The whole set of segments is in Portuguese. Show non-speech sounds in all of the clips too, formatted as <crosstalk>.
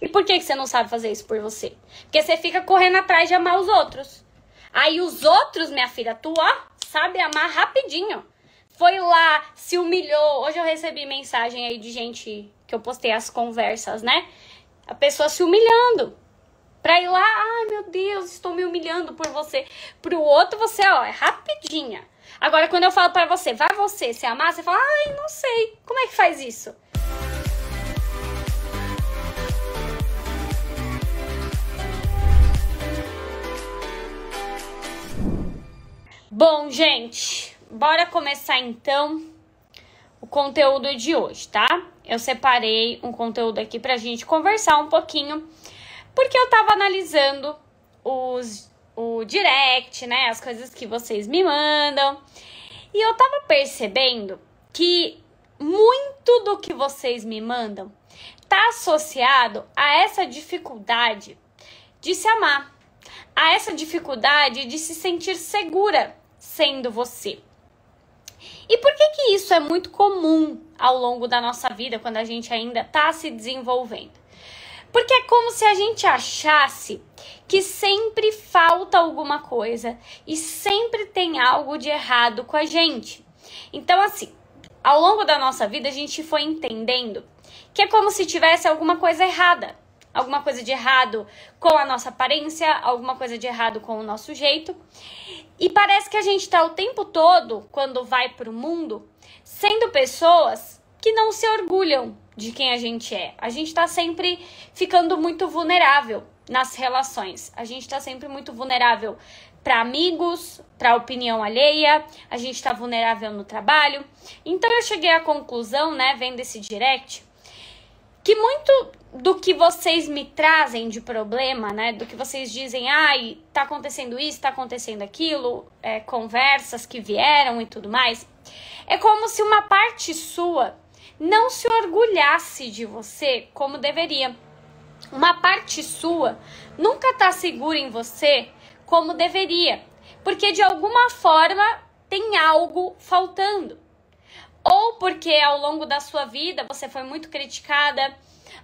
E por que, que você não sabe fazer isso por você? Porque você fica correndo atrás de amar os outros. Aí os outros, minha filha, tu ó, sabe amar rapidinho. Foi lá, se humilhou. Hoje eu recebi mensagem aí de gente que eu postei as conversas, né? A pessoa se humilhando. Pra ir lá, ai meu Deus, estou me humilhando por você. Pro outro, você, ó, é rapidinha. Agora, quando eu falo para você, vai você se amar, você fala, ai, não sei, como é que faz isso? Bom, gente, bora começar então o conteúdo de hoje, tá? Eu separei um conteúdo aqui pra gente conversar um pouquinho, porque eu tava analisando os, o direct, né? As coisas que vocês me mandam. E eu tava percebendo que muito do que vocês me mandam tá associado a essa dificuldade de se amar, a essa dificuldade de se sentir segura sendo você. E por que que isso é muito comum ao longo da nossa vida quando a gente ainda está se desenvolvendo? Porque é como se a gente achasse que sempre falta alguma coisa e sempre tem algo de errado com a gente. Então, assim, ao longo da nossa vida a gente foi entendendo que é como se tivesse alguma coisa errada alguma coisa de errado com a nossa aparência, alguma coisa de errado com o nosso jeito. E parece que a gente está o tempo todo, quando vai para o mundo, sendo pessoas que não se orgulham de quem a gente é. A gente está sempre ficando muito vulnerável nas relações. A gente está sempre muito vulnerável para amigos, para opinião alheia, a gente está vulnerável no trabalho. Então eu cheguei à conclusão, né, vendo esse direct, que muito do que vocês me trazem de problema, né? Do que vocês dizem, ai, tá acontecendo isso, tá acontecendo aquilo, é, conversas que vieram e tudo mais, é como se uma parte sua não se orgulhasse de você como deveria. Uma parte sua nunca tá segura em você como deveria, porque de alguma forma tem algo faltando. Ou porque ao longo da sua vida você foi muito criticada,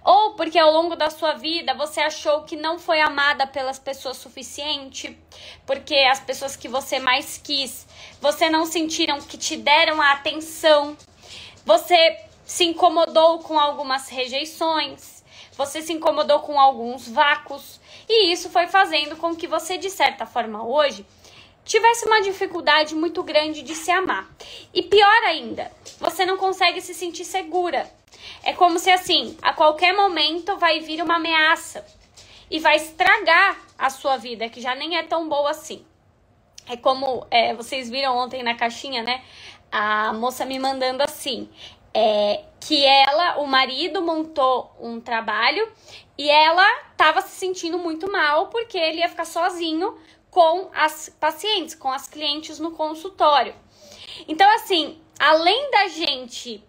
ou porque ao longo da sua vida você achou que não foi amada pelas pessoas suficiente, porque as pessoas que você mais quis, você não sentiram que te deram a atenção, você se incomodou com algumas rejeições, você se incomodou com alguns vácuos, e isso foi fazendo com que você, de certa forma, hoje, tivesse uma dificuldade muito grande de se amar. E pior ainda, você não consegue se sentir segura é como se assim, a qualquer momento vai vir uma ameaça e vai estragar a sua vida, que já nem é tão boa assim. É como é, vocês viram ontem na caixinha, né? A moça me mandando assim. É, que ela, o marido montou um trabalho e ela estava se sentindo muito mal porque ele ia ficar sozinho com as pacientes, com as clientes no consultório. Então, assim, além da gente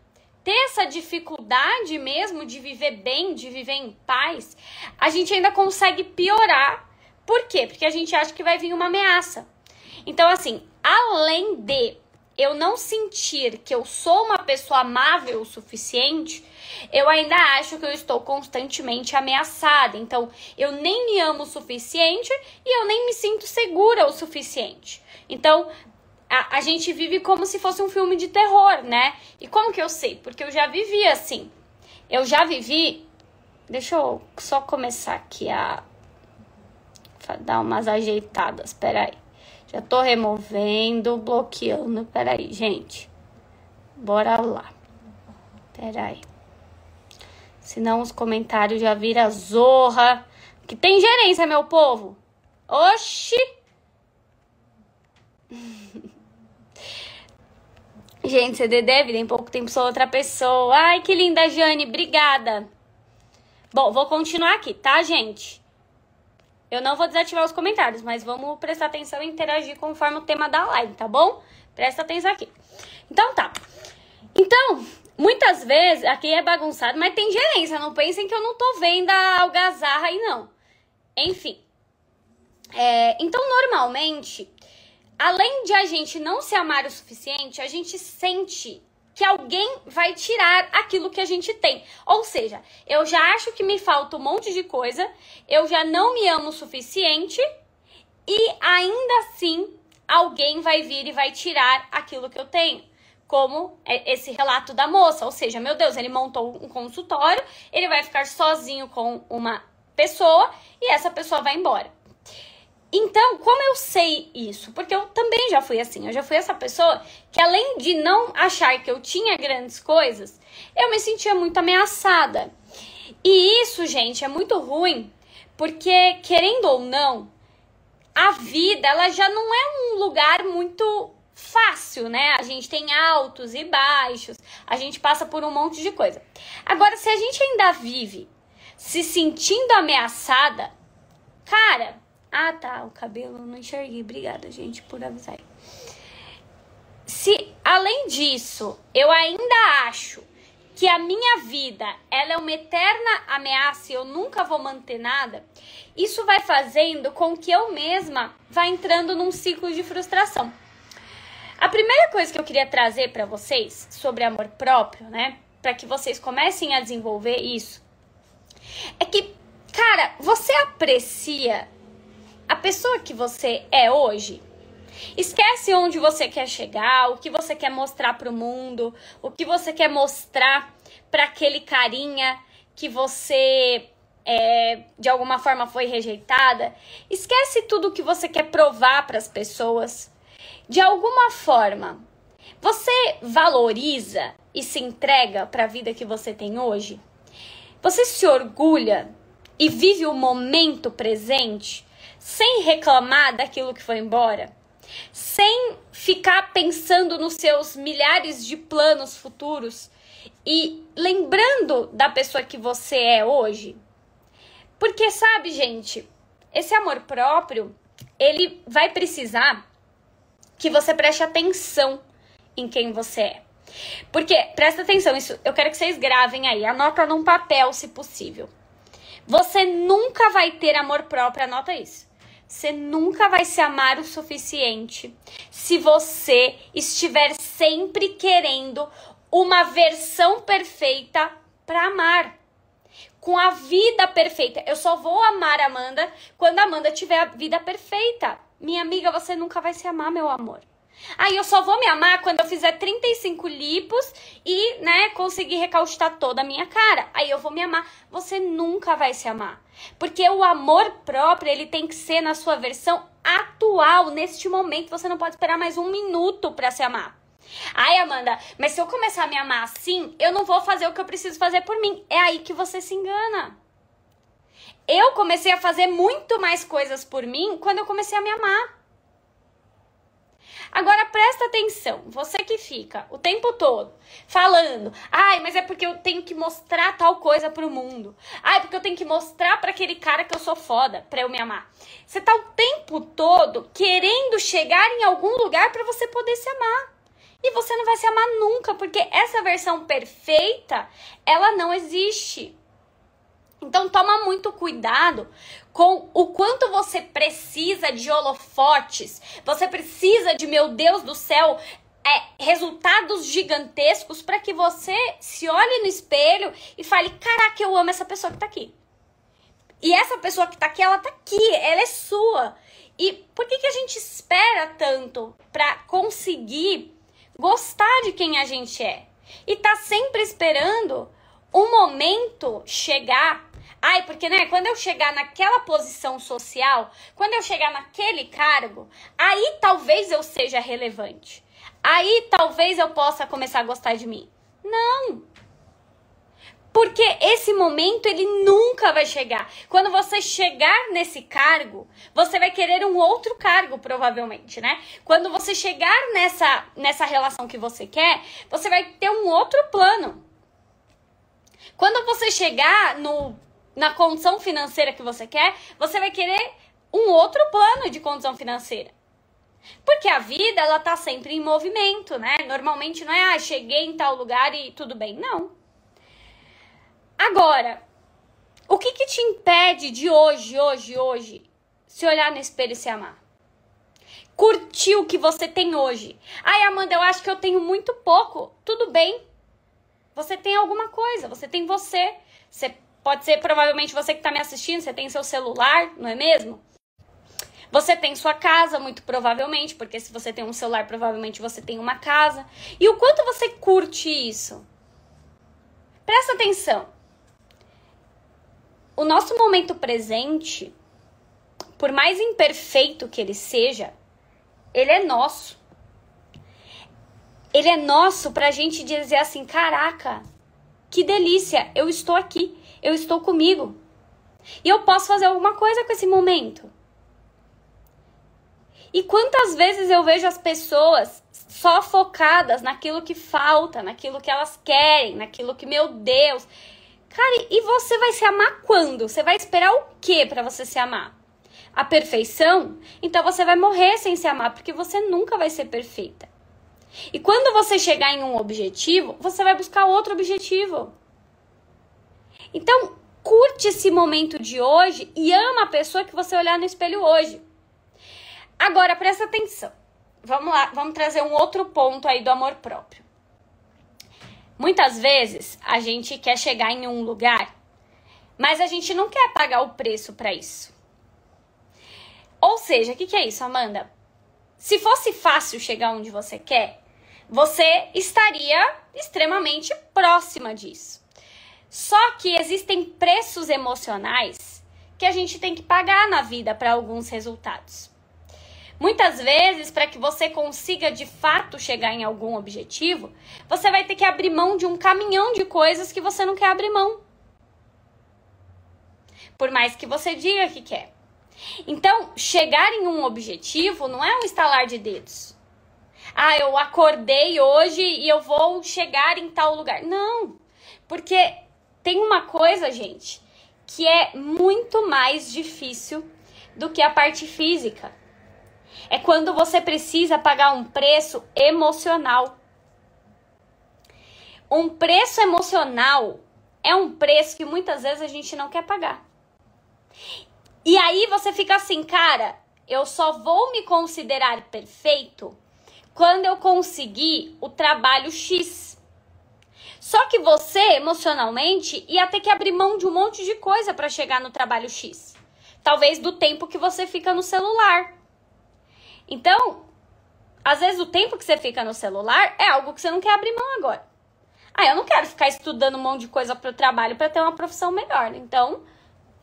ter essa dificuldade mesmo de viver bem, de viver em paz, a gente ainda consegue piorar. Por quê? Porque a gente acha que vai vir uma ameaça. Então, assim, além de eu não sentir que eu sou uma pessoa amável o suficiente, eu ainda acho que eu estou constantemente ameaçada. Então, eu nem me amo o suficiente e eu nem me sinto segura o suficiente. Então, a, a gente vive como se fosse um filme de terror, né? E como que eu sei? Porque eu já vivi assim. Eu já vivi. Deixa eu só começar aqui a dar umas ajeitadas. Peraí. Já tô removendo, bloqueando. Peraí, gente. Bora lá. Peraí. Senão os comentários já viram zorra. Que tem gerência, meu povo. Oxi! <laughs> Gente, você deve, tem pouco tempo sou outra pessoa. Ai, que linda, Jane, obrigada. Bom, vou continuar aqui, tá, gente? Eu não vou desativar os comentários, mas vamos prestar atenção e interagir conforme o tema da live, tá bom? Presta atenção aqui. Então tá. Então, muitas vezes, aqui é bagunçado, mas tem gerência. Não pensem que eu não tô vendo a algazarra aí, não. Enfim. É, então, normalmente, além de a gente não se amar o suficiente, a gente sente que alguém vai tirar aquilo que a gente tem. Ou seja, eu já acho que me falta um monte de coisa, eu já não me amo o suficiente e ainda assim alguém vai vir e vai tirar aquilo que eu tenho. Como é esse relato da moça, ou seja, meu Deus, ele montou um consultório, ele vai ficar sozinho com uma pessoa e essa pessoa vai embora. Então, como eu sei isso? Porque eu também já fui assim. Eu já fui essa pessoa que, além de não achar que eu tinha grandes coisas, eu me sentia muito ameaçada. E isso, gente, é muito ruim, porque, querendo ou não, a vida ela já não é um lugar muito fácil, né? A gente tem altos e baixos, a gente passa por um monte de coisa. Agora, se a gente ainda vive se sentindo ameaçada, ah tá, o cabelo não enxerguei. Obrigada, gente, por avisar. Se além disso, eu ainda acho que a minha vida ela é uma eterna ameaça e eu nunca vou manter nada, isso vai fazendo com que eu mesma vá entrando num ciclo de frustração. A primeira coisa que eu queria trazer para vocês sobre amor próprio, né, para que vocês comecem a desenvolver isso, é que, cara, você aprecia a pessoa que você é hoje? Esquece onde você quer chegar, o que você quer mostrar para o mundo, o que você quer mostrar para aquele carinha que você é, de alguma forma foi rejeitada. Esquece tudo que você quer provar para as pessoas. De alguma forma, você valoriza e se entrega para a vida que você tem hoje? Você se orgulha e vive o momento presente sem reclamar daquilo que foi embora? sem ficar pensando nos seus milhares de planos futuros e lembrando da pessoa que você é hoje. Porque sabe, gente, esse amor próprio, ele vai precisar que você preste atenção em quem você é. Porque, presta atenção, isso eu quero que vocês gravem aí, anota num papel se possível. Você nunca vai ter amor próprio, anota isso. Você nunca vai se amar o suficiente se você estiver sempre querendo uma versão perfeita para amar. Com a vida perfeita. Eu só vou amar a Amanda quando a Amanda tiver a vida perfeita. Minha amiga, você nunca vai se amar, meu amor. Aí eu só vou me amar quando eu fizer 35 lipos e, né, conseguir recauchutar toda a minha cara. Aí eu vou me amar. Você nunca vai se amar. Porque o amor próprio, ele tem que ser na sua versão atual, neste momento. Você não pode esperar mais um minuto para se amar. Ai, Amanda, mas se eu começar a me amar assim, eu não vou fazer o que eu preciso fazer por mim. É aí que você se engana. Eu comecei a fazer muito mais coisas por mim quando eu comecei a me amar. Agora presta atenção, você que fica o tempo todo falando, ai, mas é porque eu tenho que mostrar tal coisa pro mundo. Ai, porque eu tenho que mostrar para aquele cara que eu sou foda para eu me amar. Você tá o tempo todo querendo chegar em algum lugar para você poder se amar. E você não vai se amar nunca, porque essa versão perfeita, ela não existe. Então toma muito cuidado com o quanto você precisa de holofotes, você precisa de, meu Deus do céu, é, resultados gigantescos para que você se olhe no espelho e fale: caraca, eu amo essa pessoa que tá aqui. E essa pessoa que tá aqui, ela tá aqui, ela é sua. E por que, que a gente espera tanto para conseguir gostar de quem a gente é? E tá sempre esperando um momento chegar Ai, porque, né, quando eu chegar naquela posição social, quando eu chegar naquele cargo, aí talvez eu seja relevante. Aí talvez eu possa começar a gostar de mim. Não. Porque esse momento ele nunca vai chegar. Quando você chegar nesse cargo, você vai querer um outro cargo, provavelmente, né? Quando você chegar nessa, nessa relação que você quer, você vai ter um outro plano. Quando você chegar no na condição financeira que você quer, você vai querer um outro plano de condição financeira. Porque a vida, ela tá sempre em movimento, né? Normalmente não é, ah, cheguei em tal lugar e tudo bem. Não. Agora, o que que te impede de hoje, hoje, hoje, se olhar no espelho e se amar? curtir o que você tem hoje. Ai, Amanda, eu acho que eu tenho muito pouco. Tudo bem. Você tem alguma coisa, você tem você. Você pode ser provavelmente você que está me assistindo, você tem seu celular, não é mesmo? Você tem sua casa, muito provavelmente, porque se você tem um celular, provavelmente você tem uma casa. E o quanto você curte isso? Presta atenção. O nosso momento presente, por mais imperfeito que ele seja, ele é nosso. Ele é nosso pra gente dizer assim: caraca, que delícia, eu estou aqui, eu estou comigo. E eu posso fazer alguma coisa com esse momento. E quantas vezes eu vejo as pessoas só focadas naquilo que falta, naquilo que elas querem, naquilo que, meu Deus. Cara, e você vai se amar quando? Você vai esperar o quê para você se amar? A perfeição? Então você vai morrer sem se amar, porque você nunca vai ser perfeita. E quando você chegar em um objetivo, você vai buscar outro objetivo. Então, curte esse momento de hoje e ama a pessoa que você olhar no espelho hoje. Agora, presta atenção. Vamos lá, vamos trazer um outro ponto aí do amor próprio. Muitas vezes a gente quer chegar em um lugar, mas a gente não quer pagar o preço para isso. Ou seja, o que, que é isso, Amanda? Se fosse fácil chegar onde você quer, você estaria extremamente próxima disso. Só que existem preços emocionais que a gente tem que pagar na vida para alguns resultados. Muitas vezes, para que você consiga de fato chegar em algum objetivo, você vai ter que abrir mão de um caminhão de coisas que você não quer abrir mão. Por mais que você diga que quer. Então, chegar em um objetivo não é um estalar de dedos. Ah, eu acordei hoje e eu vou chegar em tal lugar. Não. Porque tem uma coisa, gente, que é muito mais difícil do que a parte física é quando você precisa pagar um preço emocional. Um preço emocional é um preço que muitas vezes a gente não quer pagar. E aí você fica assim, cara, eu só vou me considerar perfeito quando eu conseguir o trabalho X. Só que você, emocionalmente, ia ter que abrir mão de um monte de coisa para chegar no trabalho X. Talvez do tempo que você fica no celular. Então, às vezes o tempo que você fica no celular é algo que você não quer abrir mão agora. Ah, eu não quero ficar estudando um monte de coisa para o trabalho para ter uma profissão melhor. Então,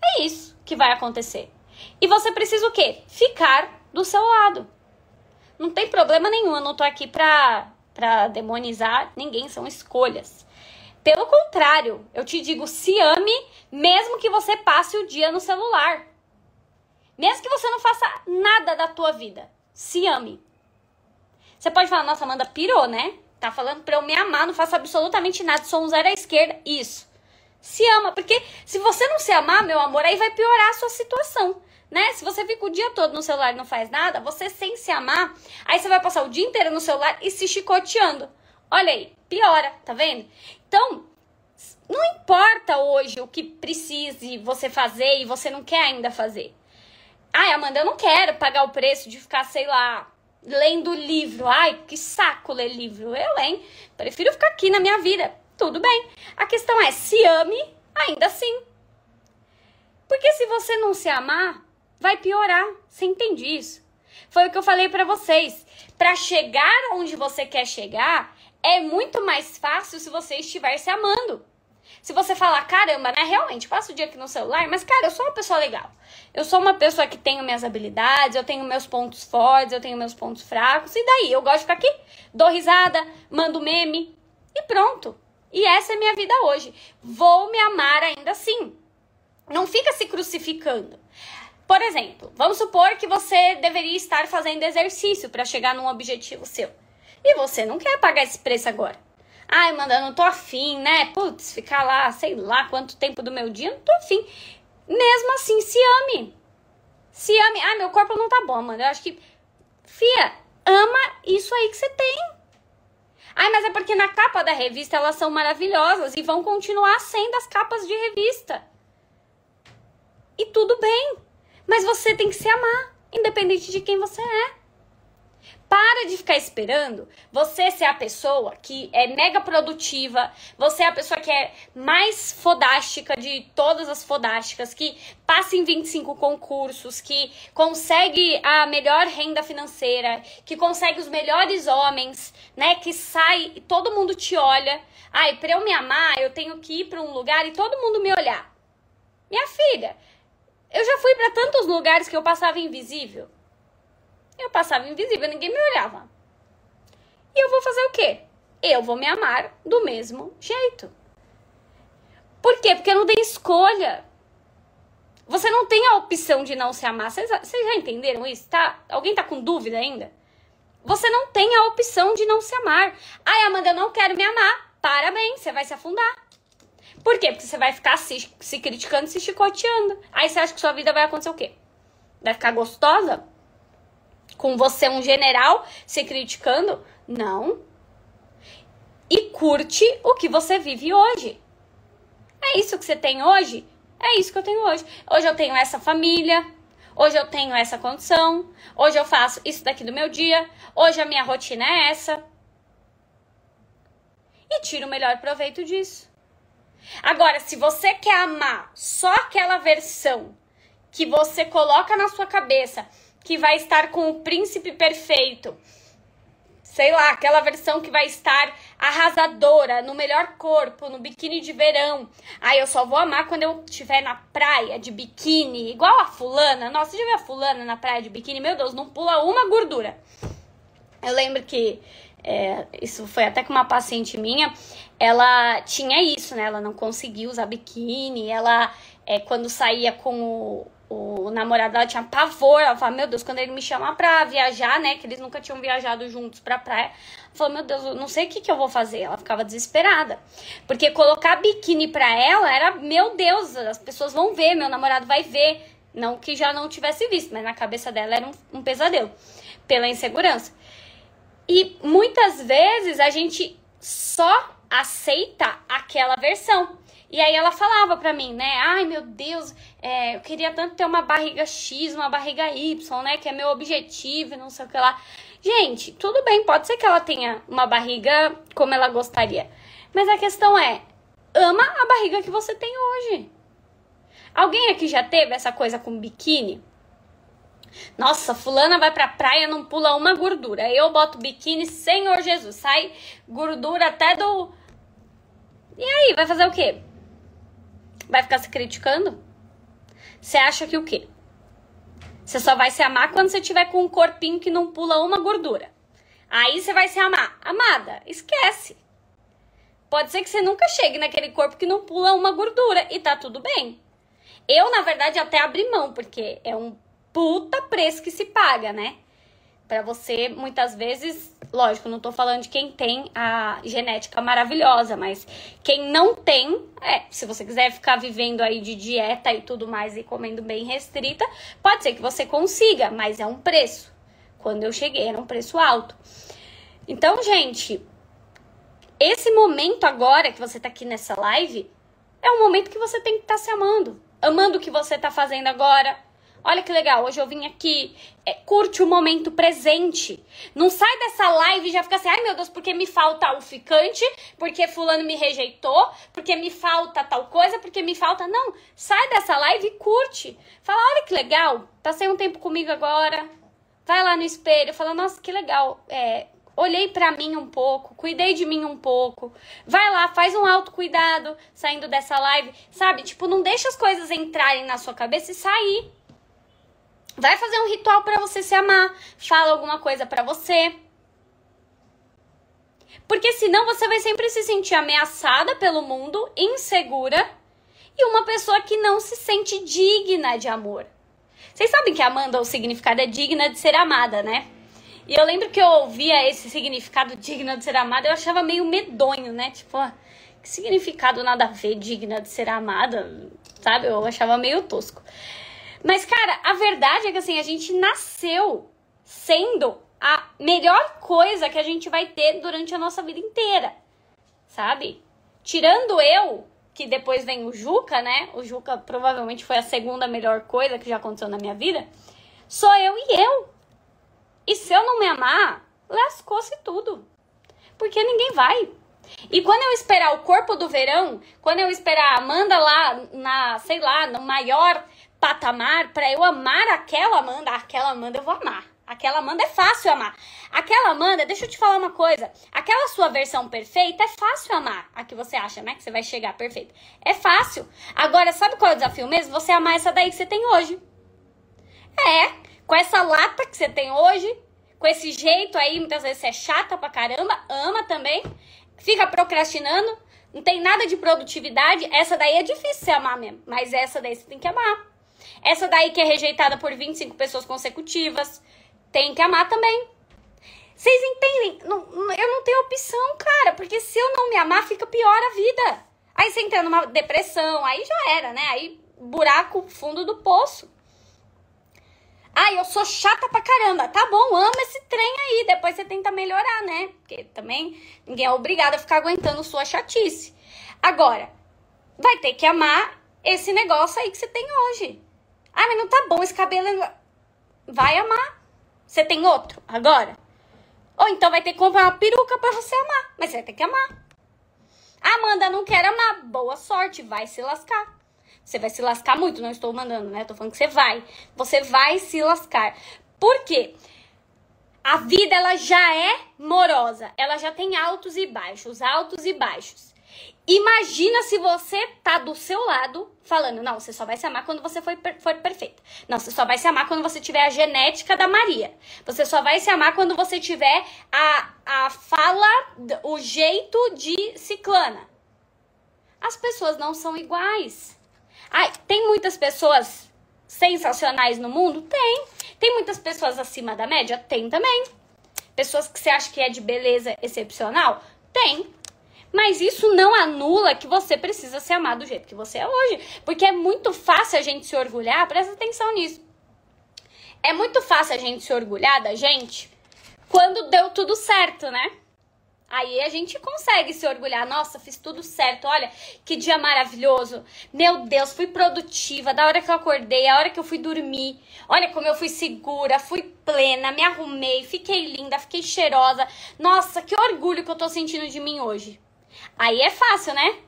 é isso que vai acontecer. E você precisa o quê? Ficar do seu lado. Não tem problema nenhum, eu não tô aqui pra, pra demonizar ninguém, são escolhas. Pelo contrário, eu te digo, se ame, mesmo que você passe o dia no celular. Mesmo que você não faça nada da tua vida. Se ame. Você pode falar, nossa, Amanda pirou, né? Tá falando pra eu me amar, não faço absolutamente nada, sou um zero à esquerda. Isso. Se ama, porque se você não se amar, meu amor, aí vai piorar a sua situação. Né? Se você fica o dia todo no celular e não faz nada, você sem se amar, aí você vai passar o dia inteiro no celular e se chicoteando. Olha aí, piora, tá vendo? Então, não importa hoje o que precise você fazer e você não quer ainda fazer. Ai, Amanda, eu não quero pagar o preço de ficar, sei lá, lendo livro. Ai, que saco ler livro. Eu, hein? Prefiro ficar aqui na minha vida. Tudo bem. A questão é, se ame ainda assim. Porque se você não se amar, vai piorar. Você entende isso? Foi o que eu falei para vocês. Para chegar onde você quer chegar, é muito mais fácil se você estiver se amando. Se você falar, caramba, né? Realmente, passo o dia aqui no celular, mas, cara, eu sou uma pessoa legal. Eu sou uma pessoa que tenho minhas habilidades, eu tenho meus pontos fortes, eu tenho meus pontos fracos, e daí? Eu gosto de ficar aqui, dou risada, mando meme e pronto. E essa é minha vida hoje. Vou me amar ainda assim. Não fica se crucificando. Por exemplo, vamos supor que você deveria estar fazendo exercício para chegar num objetivo seu. E você não quer pagar esse preço agora. Ai, Amanda, não tô afim, né? Putz, ficar lá, sei lá quanto tempo do meu dia, não tô afim. Mesmo assim, se ame. Se ame. Ai, meu corpo não tá bom, Amanda. Eu acho que. Fia, ama isso aí que você tem. Ai, mas é porque na capa da revista elas são maravilhosas e vão continuar sendo as capas de revista. E tudo bem. Mas você tem que se amar, independente de quem você é. Para de ficar esperando você ser a pessoa que é mega produtiva, você é a pessoa que é mais fodástica de todas as fodásticas, que passa em 25 concursos, que consegue a melhor renda financeira, que consegue os melhores homens, né? Que sai e todo mundo te olha. Ai, pra eu me amar, eu tenho que ir para um lugar e todo mundo me olhar. Minha filha, eu já fui para tantos lugares que eu passava invisível. Eu passava invisível, ninguém me olhava. E eu vou fazer o quê? Eu vou me amar do mesmo jeito. Por quê? Porque não tem escolha. Você não tem a opção de não se amar. Vocês já entenderam isso? Tá? Alguém tá com dúvida ainda? Você não tem a opção de não se amar. Ai, Amanda, eu não quero me amar. Parabéns, você vai se afundar. Por quê? Porque você vai ficar se, se criticando, se chicoteando. Aí você acha que sua vida vai acontecer o quê? Vai ficar gostosa? com você um general se criticando. Não. E curte o que você vive hoje. É isso que você tem hoje? É isso que eu tenho hoje. Hoje eu tenho essa família. Hoje eu tenho essa condição. Hoje eu faço isso daqui do meu dia. Hoje a minha rotina é essa. E tira o melhor proveito disso. Agora, se você quer amar só aquela versão que você coloca na sua cabeça que vai estar com o príncipe perfeito. Sei lá, aquela versão que vai estar arrasadora, no melhor corpo, no biquíni de verão. Ai, eu só vou amar quando eu estiver na praia de biquíni, igual a fulana. Nossa, já viu a fulana na praia de biquíni? Meu Deus, não pula uma gordura. Eu lembro que é, isso foi até com uma paciente minha, ela tinha isso, né? Ela não conseguia usar biquíni, ela, é, quando saía com o, o namorado dela tinha pavor. Ela falava, meu Deus, quando ele me chama pra viajar, né? Que eles nunca tinham viajado juntos pra praia. Ela falou, meu Deus, eu não sei o que, que eu vou fazer. Ela ficava desesperada. Porque colocar biquíni pra ela era, meu Deus, as pessoas vão ver, meu namorado vai ver. Não que já não tivesse visto, mas na cabeça dela era um, um pesadelo. Pela insegurança. E muitas vezes a gente só aceita aquela versão. E aí ela falava pra mim, né? Ai, meu Deus, é, eu queria tanto ter uma barriga X, uma barriga Y, né? Que é meu objetivo, não sei o que lá. Gente, tudo bem, pode ser que ela tenha uma barriga como ela gostaria. Mas a questão é, ama a barriga que você tem hoje. Alguém aqui já teve essa coisa com biquíni? Nossa, fulana vai pra praia, não pula uma gordura. Eu boto biquíni, Senhor Jesus, sai gordura até do. E aí, vai fazer o quê? Vai ficar se criticando? Você acha que o quê? Você só vai se amar quando você tiver com um corpinho que não pula uma gordura. Aí você vai se amar. Amada, esquece. Pode ser que você nunca chegue naquele corpo que não pula uma gordura e tá tudo bem. Eu, na verdade, até abri mão, porque é um puta preço que se paga, né? para você, muitas vezes, lógico, não tô falando de quem tem a genética maravilhosa, mas quem não tem, é, se você quiser ficar vivendo aí de dieta e tudo mais e comendo bem restrita, pode ser que você consiga, mas é um preço. Quando eu cheguei, era um preço alto. Então, gente, esse momento agora que você tá aqui nessa live é um momento que você tem que estar tá se amando. Amando o que você tá fazendo agora, Olha que legal, hoje eu vim aqui, é, curte o momento presente. Não sai dessa live e já fica assim, ai meu Deus, porque me falta o ficante, porque fulano me rejeitou, porque me falta tal coisa, porque me falta. Não, sai dessa live e curte. Fala, olha que legal, passei um tempo comigo agora. Vai lá no espelho, fala, nossa, que legal. É, olhei para mim um pouco, cuidei de mim um pouco. Vai lá, faz um autocuidado saindo dessa live, sabe? Tipo, não deixa as coisas entrarem na sua cabeça e sair. Vai fazer um ritual para você se amar. Fala alguma coisa para você. Porque senão você vai sempre se sentir ameaçada pelo mundo, insegura e uma pessoa que não se sente digna de amor. Vocês sabem que Amanda, o significado é digna de ser amada, né? E eu lembro que eu ouvia esse significado digna de ser amada, eu achava meio medonho, né? Tipo, que significado nada a ver, digna de ser amada, sabe? Eu achava meio tosco. Mas, cara, a verdade é que assim, a gente nasceu sendo a melhor coisa que a gente vai ter durante a nossa vida inteira. Sabe? Tirando eu, que depois vem o Juca, né? O Juca provavelmente foi a segunda melhor coisa que já aconteceu na minha vida. Sou eu e eu. E se eu não me amar, lascou-se tudo. Porque ninguém vai. E quando eu esperar o corpo do verão, quando eu esperar a Amanda lá na, sei lá, no maior patamar, para eu amar aquela Amanda, aquela Amanda eu vou amar. Aquela Amanda é fácil amar. Aquela Amanda, deixa eu te falar uma coisa. Aquela sua versão perfeita é fácil amar. A que você acha, né? Que você vai chegar perfeita. É fácil. Agora, sabe qual é o desafio mesmo? Você amar essa daí que você tem hoje. É. Com essa lata que você tem hoje, com esse jeito aí, muitas vezes você é chata pra caramba, ama também, fica procrastinando, não tem nada de produtividade. Essa daí é difícil você amar mesmo. Mas essa daí você tem que amar. Essa daí que é rejeitada por 25 pessoas consecutivas tem que amar também. Vocês entendem? Não, eu não tenho opção, cara, porque se eu não me amar, fica pior a vida. Aí você entra numa depressão, aí já era, né? Aí buraco fundo do poço. Ai, eu sou chata pra caramba. Tá bom, ama esse trem aí. Depois você tenta melhorar, né? Porque também ninguém é obrigado a ficar aguentando sua chatice. Agora, vai ter que amar esse negócio aí que você tem hoje. Ah, mas não tá bom esse cabelo. Vai amar. Você tem outro agora? Ou então vai ter que comprar uma peruca para você amar. Mas você vai ter que amar. Amanda não quer amar. Boa sorte, vai se lascar. Você vai se lascar muito, não estou mandando, né? Tô falando que você vai. Você vai se lascar. Por quê? A vida ela já é morosa, ela já tem altos e baixos, altos e baixos. Imagina se você tá do seu lado falando, não, você só vai se amar quando você for, for perfeita. Não, você só vai se amar quando você tiver a genética da Maria. Você só vai se amar quando você tiver a, a fala, o jeito de ciclana. As pessoas não são iguais. Ai, tem muitas pessoas sensacionais no mundo? Tem. Tem muitas pessoas acima da média? Tem também. Pessoas que você acha que é de beleza excepcional? Tem. Mas isso não anula que você precisa se amar do jeito que você é hoje. Porque é muito fácil a gente se orgulhar, presta atenção nisso. É muito fácil a gente se orgulhar da gente quando deu tudo certo, né? Aí a gente consegue se orgulhar. Nossa, fiz tudo certo. Olha, que dia maravilhoso. Meu Deus, fui produtiva. Da hora que eu acordei, a hora que eu fui dormir. Olha como eu fui segura, fui plena, me arrumei, fiquei linda, fiquei cheirosa. Nossa, que orgulho que eu tô sentindo de mim hoje. Aí é fácil, né?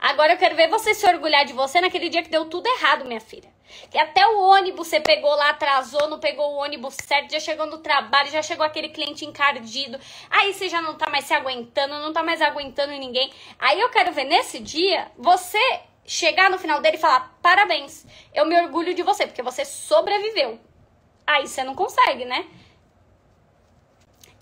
Agora eu quero ver você se orgulhar de você naquele dia que deu tudo errado, minha filha. Que até o ônibus você pegou lá, atrasou, não pegou o ônibus certo, já chegou no trabalho, já chegou aquele cliente encardido. Aí você já não tá mais se aguentando, não tá mais aguentando ninguém. Aí eu quero ver nesse dia você chegar no final dele e falar: parabéns, eu me orgulho de você, porque você sobreviveu. Aí você não consegue, né?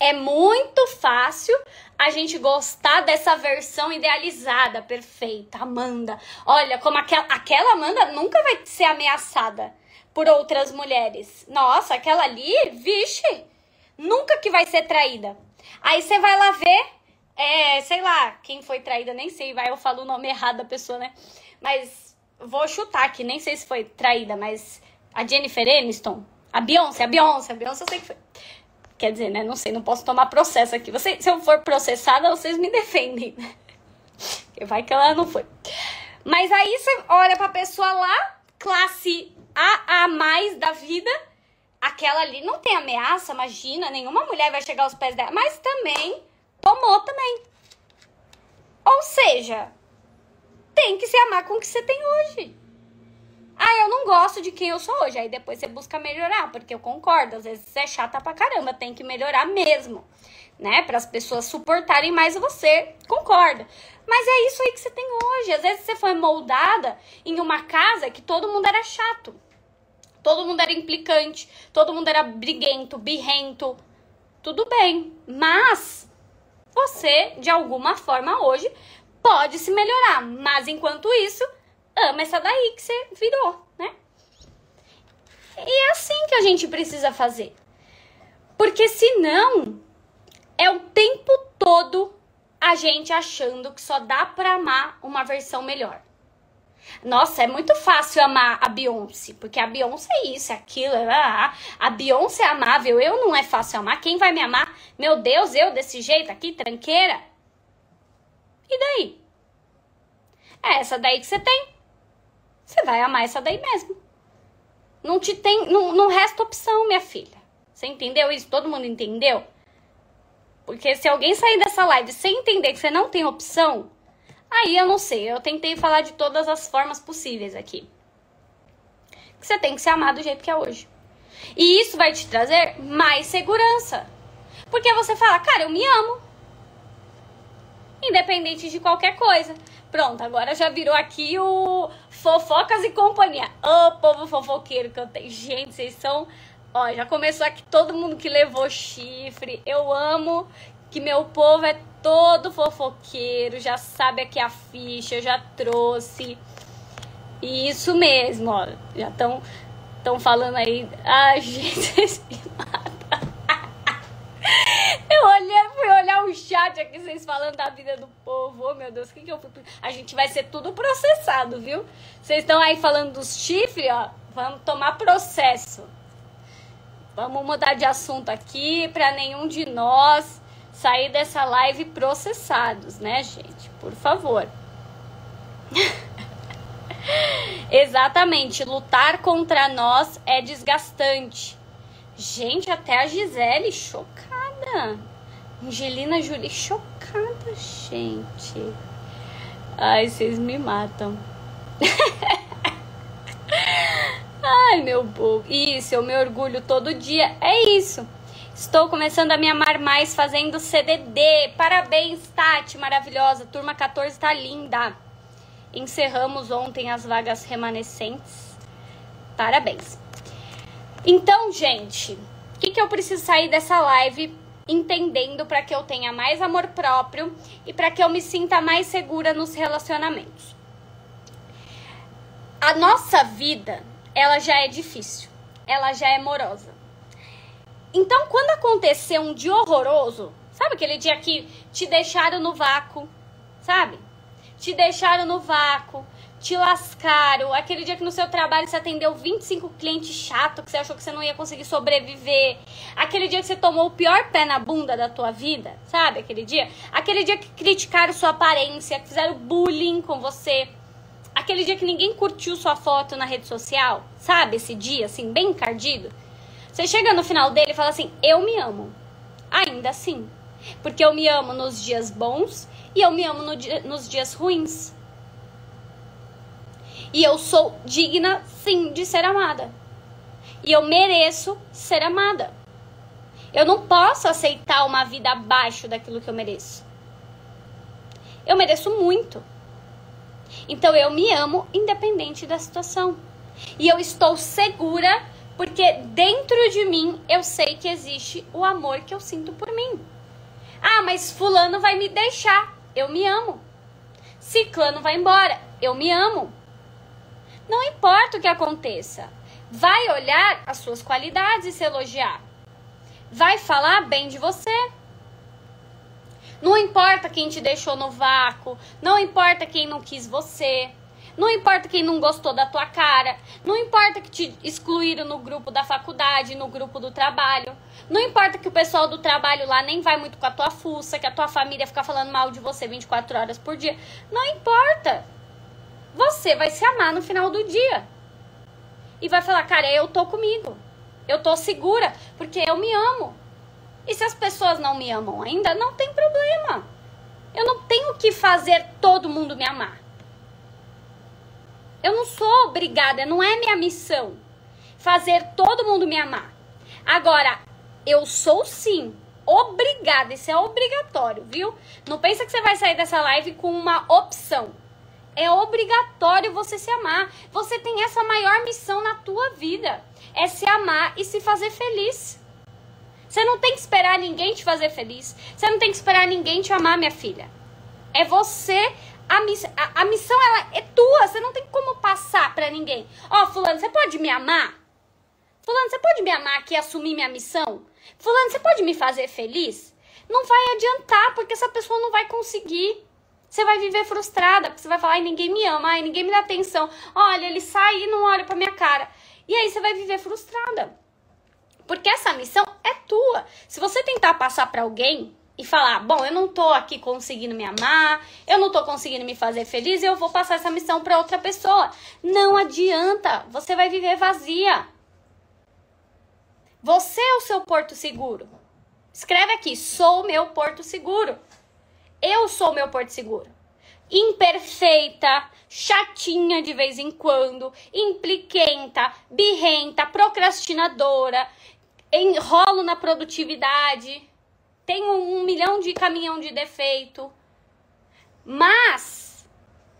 É muito fácil a gente gostar dessa versão idealizada, perfeita, Amanda. Olha, como aquela, aquela Amanda nunca vai ser ameaçada por outras mulheres. Nossa, aquela ali, vixe, nunca que vai ser traída. Aí você vai lá ver, é, sei lá, quem foi traída, nem sei, vai, eu falo o nome errado da pessoa, né? Mas vou chutar aqui, nem sei se foi traída, mas a Jennifer Aniston, a Beyoncé, a Beyoncé, a Beyoncé eu sei que foi. Quer dizer, né? Não sei, não posso tomar processo aqui. Você, se eu for processada, vocês me defendem. Vai que ela não foi. Mas aí você olha pra pessoa lá, classe A, A mais da vida. Aquela ali não tem ameaça, imagina. Nenhuma mulher vai chegar aos pés dela. Mas também tomou também. Ou seja, tem que se amar com o que você tem hoje. Ah, eu não gosto de quem eu sou hoje. Aí depois você busca melhorar, porque eu concordo. Às vezes você é chata pra caramba, tem que melhorar mesmo, né? Para as pessoas suportarem mais você. Concordo. Mas é isso aí que você tem hoje. Às vezes você foi moldada em uma casa que todo mundo era chato. Todo mundo era implicante, todo mundo era briguento, birrento. Tudo bem, mas você, de alguma forma, hoje pode se melhorar. Mas enquanto isso, ama essa daí que você virou, né? E é assim que a gente precisa fazer. Porque senão é o tempo todo a gente achando que só dá pra amar uma versão melhor. Nossa, é muito fácil amar a Beyoncé, porque a Beyoncé é isso, é aquilo, é, ah, a Beyoncé é amável, eu não é fácil amar, quem vai me amar? Meu Deus, eu desse jeito aqui, tranqueira? E daí? É essa daí que você tem você vai amar essa daí mesmo. Não te tem, não, não resta opção, minha filha. Você entendeu isso? Todo mundo entendeu? Porque se alguém sair dessa live sem entender que você não tem opção, aí eu não sei. Eu tentei falar de todas as formas possíveis aqui. Que você tem que se amar do jeito que é hoje. E isso vai te trazer mais segurança. Porque você fala, cara, eu me amo. Independente de qualquer coisa. Pronto, agora já virou aqui o Fofocas e Companhia. Ô, oh, povo fofoqueiro que eu tenho. Gente, vocês são. Ó, já começou aqui todo mundo que levou chifre. Eu amo que meu povo é todo fofoqueiro, já sabe aqui a ficha, já trouxe. E isso mesmo, ó. Já estão estão falando aí. Ai, <laughs> gente, vocês me matam. Eu olhei, fui olhar o chat aqui, vocês falando da vida do povo. Oh, meu Deus, o que, que eu fui. A gente vai ser tudo processado, viu? Vocês estão aí falando dos chifres, ó. Vamos tomar processo. Vamos mudar de assunto aqui para nenhum de nós sair dessa live processados, né, gente? Por favor. <laughs> Exatamente, lutar contra nós é desgastante. Gente, até a Gisele chocada. Angelina Jolie chocada, gente. Ai, vocês me matam. <laughs> Ai, meu povo. Isso, eu me orgulho todo dia. É isso. Estou começando a me amar mais fazendo CDD. Parabéns, Tati, maravilhosa. Turma 14 tá linda. Encerramos ontem as vagas remanescentes. Parabéns. Então, gente, o que, que eu preciso sair dessa live entendendo para que eu tenha mais amor próprio e para que eu me sinta mais segura nos relacionamentos? A nossa vida, ela já é difícil, ela já é morosa. Então, quando acontecer um dia horroroso, sabe aquele dia que te deixaram no vácuo, sabe? Te deixaram no vácuo, te lascaram. Aquele dia que no seu trabalho você atendeu 25 clientes chatos, que você achou que você não ia conseguir sobreviver. Aquele dia que você tomou o pior pé na bunda da tua vida, sabe? Aquele dia. Aquele dia que criticaram sua aparência, que fizeram bullying com você. Aquele dia que ninguém curtiu sua foto na rede social, sabe? Esse dia, assim, bem encardido. Você chega no final dele e fala assim: Eu me amo. Ainda assim. Porque eu me amo nos dias bons e eu me amo no dia, nos dias ruins. E eu sou digna, sim, de ser amada. E eu mereço ser amada. Eu não posso aceitar uma vida abaixo daquilo que eu mereço. Eu mereço muito. Então eu me amo independente da situação. E eu estou segura porque dentro de mim eu sei que existe o amor que eu sinto por mim. Ah, mas fulano vai me deixar. Eu me amo. Ciclano vai embora. Eu me amo. Não importa o que aconteça. Vai olhar as suas qualidades e se elogiar. Vai falar bem de você. Não importa quem te deixou no vácuo, não importa quem não quis você, não importa quem não gostou da tua cara, não importa que te excluíram no grupo da faculdade, no grupo do trabalho, não importa que o pessoal do trabalho lá nem vai muito com a tua fuça, que a tua família fica falando mal de você 24 horas por dia, não importa você vai se amar no final do dia. E vai falar, cara, eu tô comigo. Eu tô segura, porque eu me amo. E se as pessoas não me amam ainda, não tem problema. Eu não tenho que fazer todo mundo me amar. Eu não sou obrigada, não é minha missão fazer todo mundo me amar. Agora, eu sou sim obrigada, isso é obrigatório, viu? Não pensa que você vai sair dessa live com uma opção. É obrigatório você se amar. Você tem essa maior missão na tua vida. É se amar e se fazer feliz. Você não tem que esperar ninguém te fazer feliz. Você não tem que esperar ninguém te amar, minha filha. É você. A, miss, a, a missão ela é tua. Você não tem como passar para ninguém. Ó, oh, fulano, você pode me amar? Fulano, você pode me amar aqui e assumir minha missão? Fulano, você pode me fazer feliz? Não vai adiantar, porque essa pessoa não vai conseguir. Você vai viver frustrada, porque você vai falar, ai, ninguém me ama, ai, ninguém me dá atenção. Olha, ele sai e não olha pra minha cara. E aí você vai viver frustrada. Porque essa missão é tua. Se você tentar passar para alguém e falar, bom, eu não tô aqui conseguindo me amar, eu não tô conseguindo me fazer feliz, eu vou passar essa missão para outra pessoa. Não adianta, você vai viver vazia. Você é o seu porto seguro. Escreve aqui: sou meu porto seguro. Eu sou meu porto seguro. Imperfeita, chatinha de vez em quando, impliquenta, birrenta, procrastinadora, enrolo na produtividade, tenho um milhão de caminhão de defeito. Mas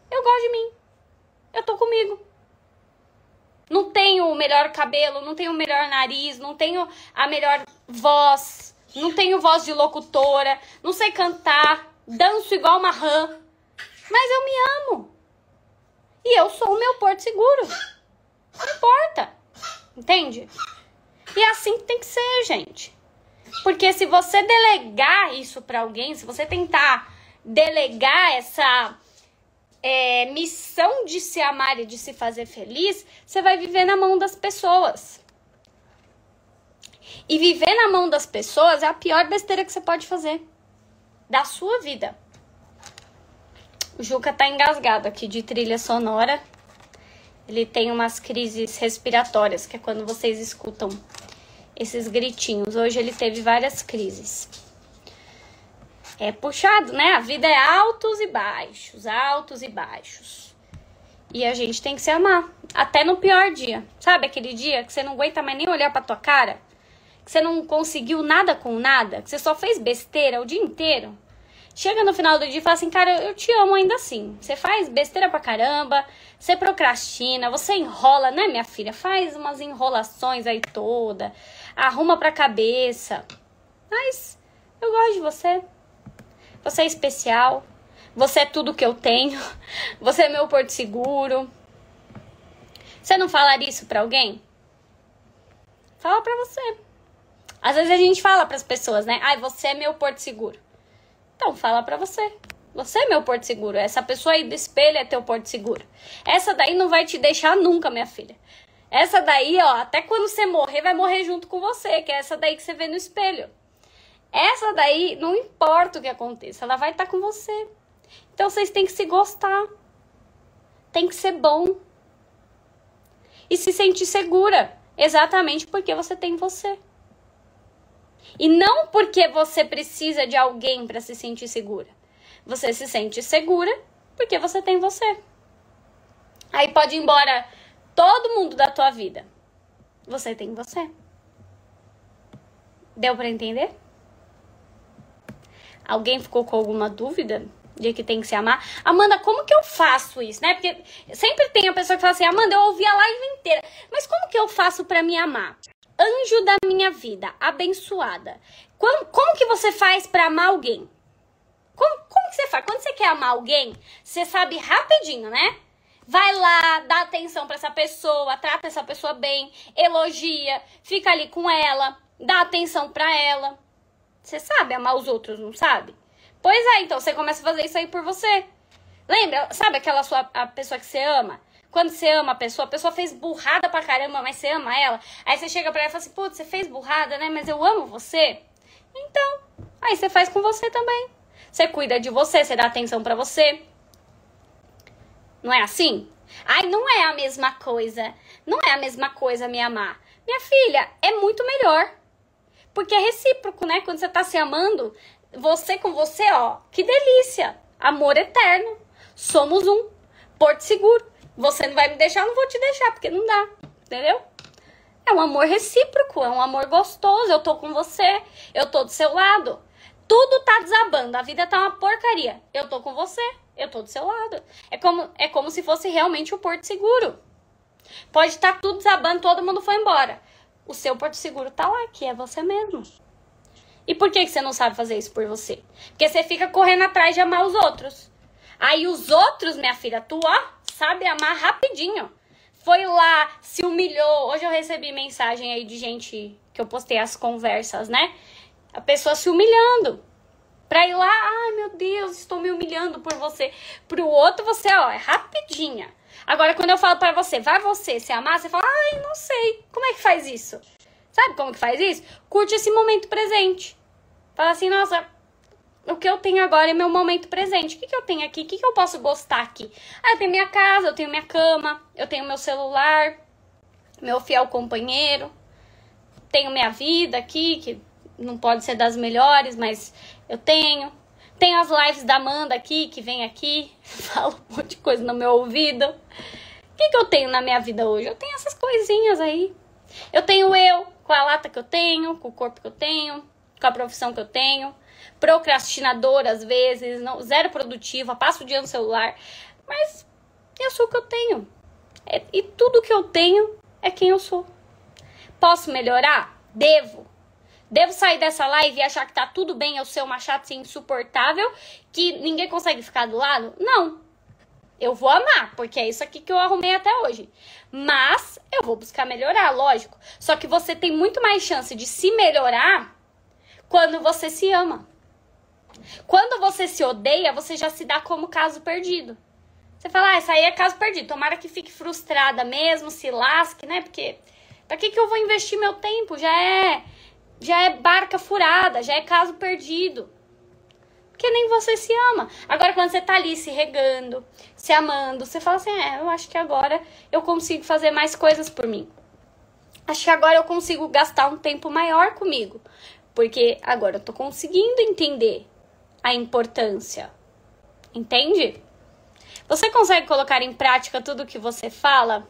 eu gosto de mim. Eu tô comigo. Não tenho o melhor cabelo, não tenho o melhor nariz, não tenho a melhor voz, não tenho voz de locutora, não sei cantar, danço igual uma rã. Mas eu me amo. E eu sou o meu porto seguro. Não importa. Entende? E é assim que tem que ser, gente. Porque se você delegar isso para alguém, se você tentar delegar essa é, missão de se amar e de se fazer feliz, você vai viver na mão das pessoas. E viver na mão das pessoas é a pior besteira que você pode fazer da sua vida. O Juca tá engasgado aqui de trilha sonora. Ele tem umas crises respiratórias, que é quando vocês escutam esses gritinhos. Hoje ele teve várias crises é puxado, né? A vida é altos e baixos, altos e baixos. E a gente tem que se amar, até no pior dia. Sabe aquele dia que você não aguenta mais nem olhar pra tua cara? Que você não conseguiu nada com nada? Que você só fez besteira o dia inteiro? Chega no final do dia e fala assim, cara, eu te amo ainda assim. Você faz besteira pra caramba, você procrastina, você enrola, né, minha filha? Faz umas enrolações aí toda, arruma pra cabeça. Mas eu gosto de você. Você é especial. Você é tudo que eu tenho. <laughs> Você é meu porto seguro. Você não falaria isso para alguém? Fala para você. Às vezes a gente fala para as pessoas, né? Ai, você é meu porto seguro. Então fala para você. Você é meu porto seguro. Essa pessoa aí do espelho é teu porto seguro. Essa daí não vai te deixar nunca, minha filha. Essa daí, ó, até quando você morrer, vai morrer junto com você, que é essa daí que você vê no espelho. Essa daí, não importa o que aconteça, ela vai estar tá com você. Então vocês têm que se gostar. Tem que ser bom. E se sentir segura, exatamente porque você tem você. E não porque você precisa de alguém para se sentir segura. Você se sente segura porque você tem você. Aí pode ir embora todo mundo da tua vida. Você tem você. Deu para entender? Alguém ficou com alguma dúvida de que tem que se amar? Amanda, como que eu faço isso, né? Porque sempre tem a pessoa que fala assim: Amanda, eu ouvi a live inteira, mas como que eu faço para me amar? Anjo da minha vida, abençoada. Como, como que você faz para amar alguém? Como, como que você faz? Quando você quer amar alguém, você sabe rapidinho, né? Vai lá, dá atenção para essa pessoa, trata essa pessoa bem, elogia, fica ali com ela, dá atenção para ela. Você sabe amar os outros, não sabe? Pois é, então você começa a fazer isso aí por você. Lembra? Sabe aquela sua a pessoa que você ama? Quando você ama a pessoa, a pessoa fez burrada pra caramba, mas você ama ela. Aí você chega pra ela e fala assim: putz, você fez burrada, né? Mas eu amo você. Então, aí você faz com você também. Você cuida de você, você dá atenção para você. Não é assim? Ai, não é a mesma coisa. Não é a mesma coisa me amar. Minha filha, é muito melhor. Porque é recíproco, né? Quando você tá se amando, você com você, ó, que delícia! Amor eterno. Somos um. Porto seguro. Você não vai me deixar, eu não vou te deixar, porque não dá. Entendeu? É um amor recíproco, é um amor gostoso. Eu tô com você, eu tô do seu lado. Tudo tá desabando, a vida tá uma porcaria. Eu tô com você, eu tô do seu lado. É como, é como se fosse realmente o porto seguro. Pode estar tá tudo desabando, todo mundo foi embora o seu porto seguro tá lá, que é você mesmo. E por que, que você não sabe fazer isso por você? Porque você fica correndo atrás de amar os outros. Aí os outros, minha filha, tu, ó, sabe amar rapidinho. Foi lá, se humilhou. Hoje eu recebi mensagem aí de gente que eu postei as conversas, né? A pessoa se humilhando. Pra ir lá, ai meu Deus, estou me humilhando por você. Pro outro, você, ó, é rapidinha. Agora, quando eu falo para você, vai você se amar, você fala, ai, não sei. Como é que faz isso? Sabe como que faz isso? Curte esse momento presente. Fala assim, nossa, o que eu tenho agora é meu momento presente. O que, que eu tenho aqui? O que, que eu posso gostar aqui? Ah, eu tenho minha casa, eu tenho minha cama, eu tenho meu celular, meu fiel companheiro. tenho minha vida aqui, que não pode ser das melhores, mas eu tenho. Tenho as lives da Amanda aqui, que vem aqui, <laughs> fala um monte de coisa no meu ouvido. O que, que eu tenho na minha vida hoje? Eu tenho essas coisinhas aí. Eu tenho eu, com a lata que eu tenho, com o corpo que eu tenho, com a profissão que eu tenho. Procrastinadora às vezes, não, zero produtiva, passo o dia no celular. Mas eu sou o que eu tenho. É, e tudo que eu tenho é quem eu sou. Posso melhorar? Devo. Devo sair dessa live e achar que tá tudo bem eu ser uma chata assim, insuportável, que ninguém consegue ficar do lado? Não. Eu vou amar, porque é isso aqui que eu arrumei até hoje. Mas eu vou buscar melhorar, lógico. Só que você tem muito mais chance de se melhorar quando você se ama. Quando você se odeia, você já se dá como caso perdido. Você fala, ah, aí é caso perdido. Tomara que fique frustrada mesmo, se lasque, né? Porque pra que, que eu vou investir meu tempo? Já é, já é barca furada, já é caso perdido. Porque nem você se ama. Agora, quando você tá ali se regando, se amando, você fala assim: é, eu acho que agora eu consigo fazer mais coisas por mim. Acho que agora eu consigo gastar um tempo maior comigo. Porque agora eu tô conseguindo entender a importância. Entende? Você consegue colocar em prática tudo o que você fala?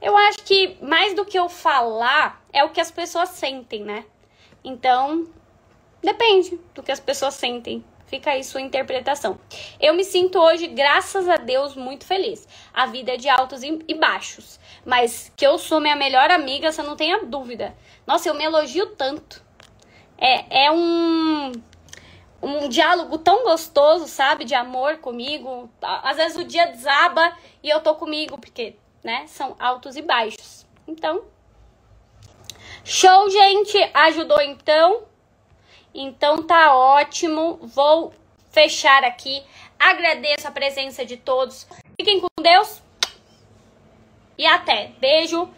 Eu acho que mais do que eu falar é o que as pessoas sentem, né? Então, depende do que as pessoas sentem. Fica aí sua interpretação. Eu me sinto hoje, graças a Deus, muito feliz. A vida é de altos e baixos. Mas que eu sou minha melhor amiga, você não tenha dúvida. Nossa, eu me elogio tanto. É, é um um diálogo tão gostoso, sabe? De amor comigo. Às vezes o dia desaba e eu tô comigo, porque, né? São altos e baixos. Então. Show, gente! Ajudou então? Então tá ótimo. Vou fechar aqui. Agradeço a presença de todos. Fiquem com Deus. E até. Beijo.